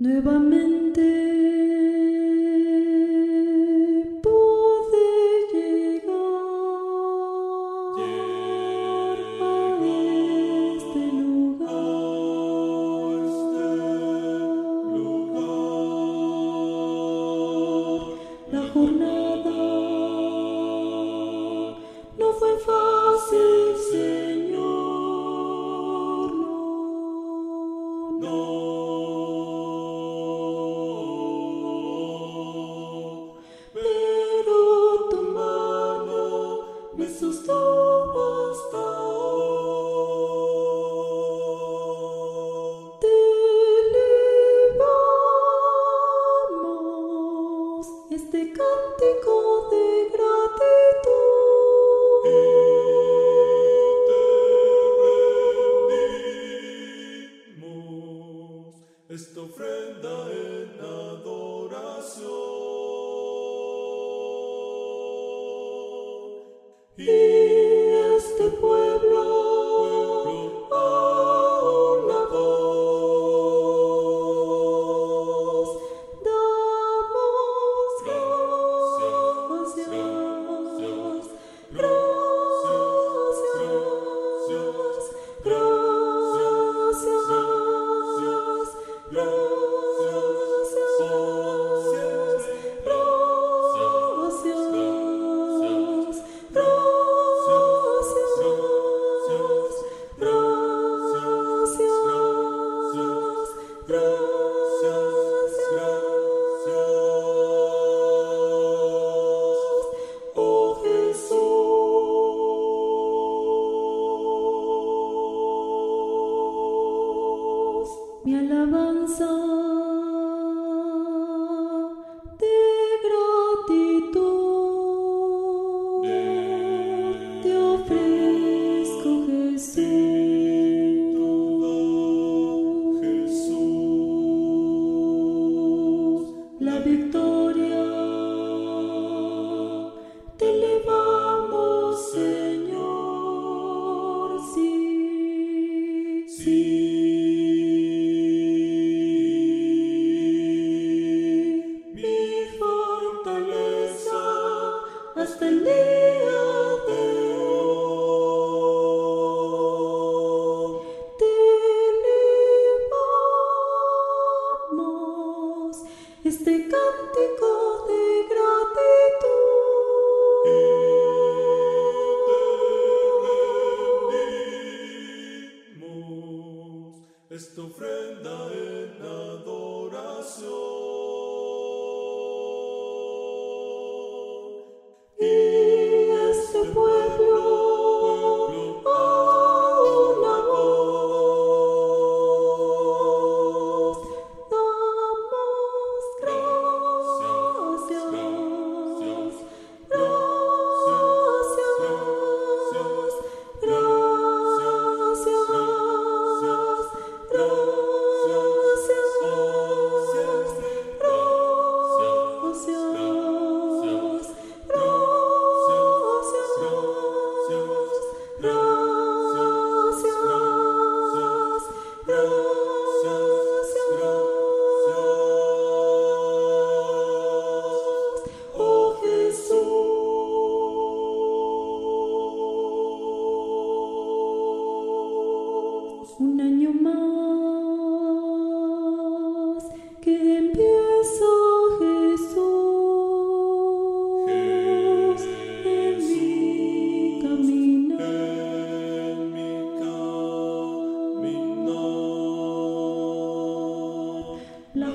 Nuevamente pude llegar, llegar a este lugar, este lugar. La jornada no fue fácil. 万松。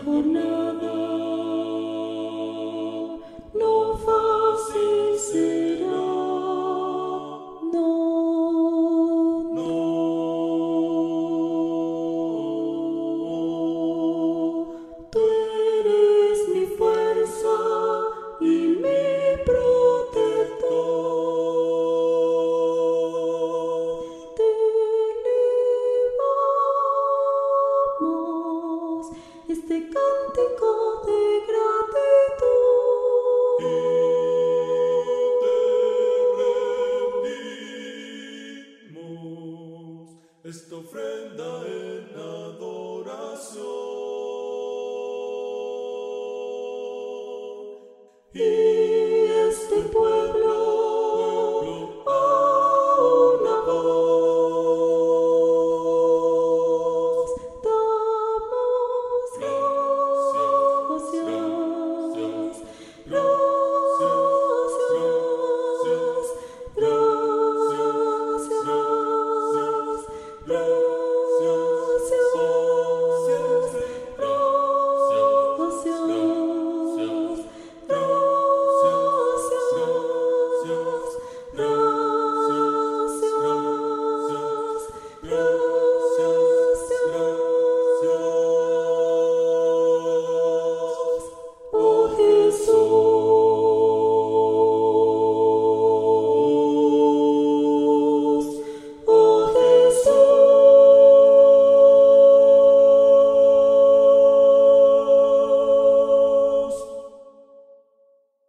Oh no. este cántico de gratitud. Y te rendimos esta ofrenda en adoración. Y este pueblo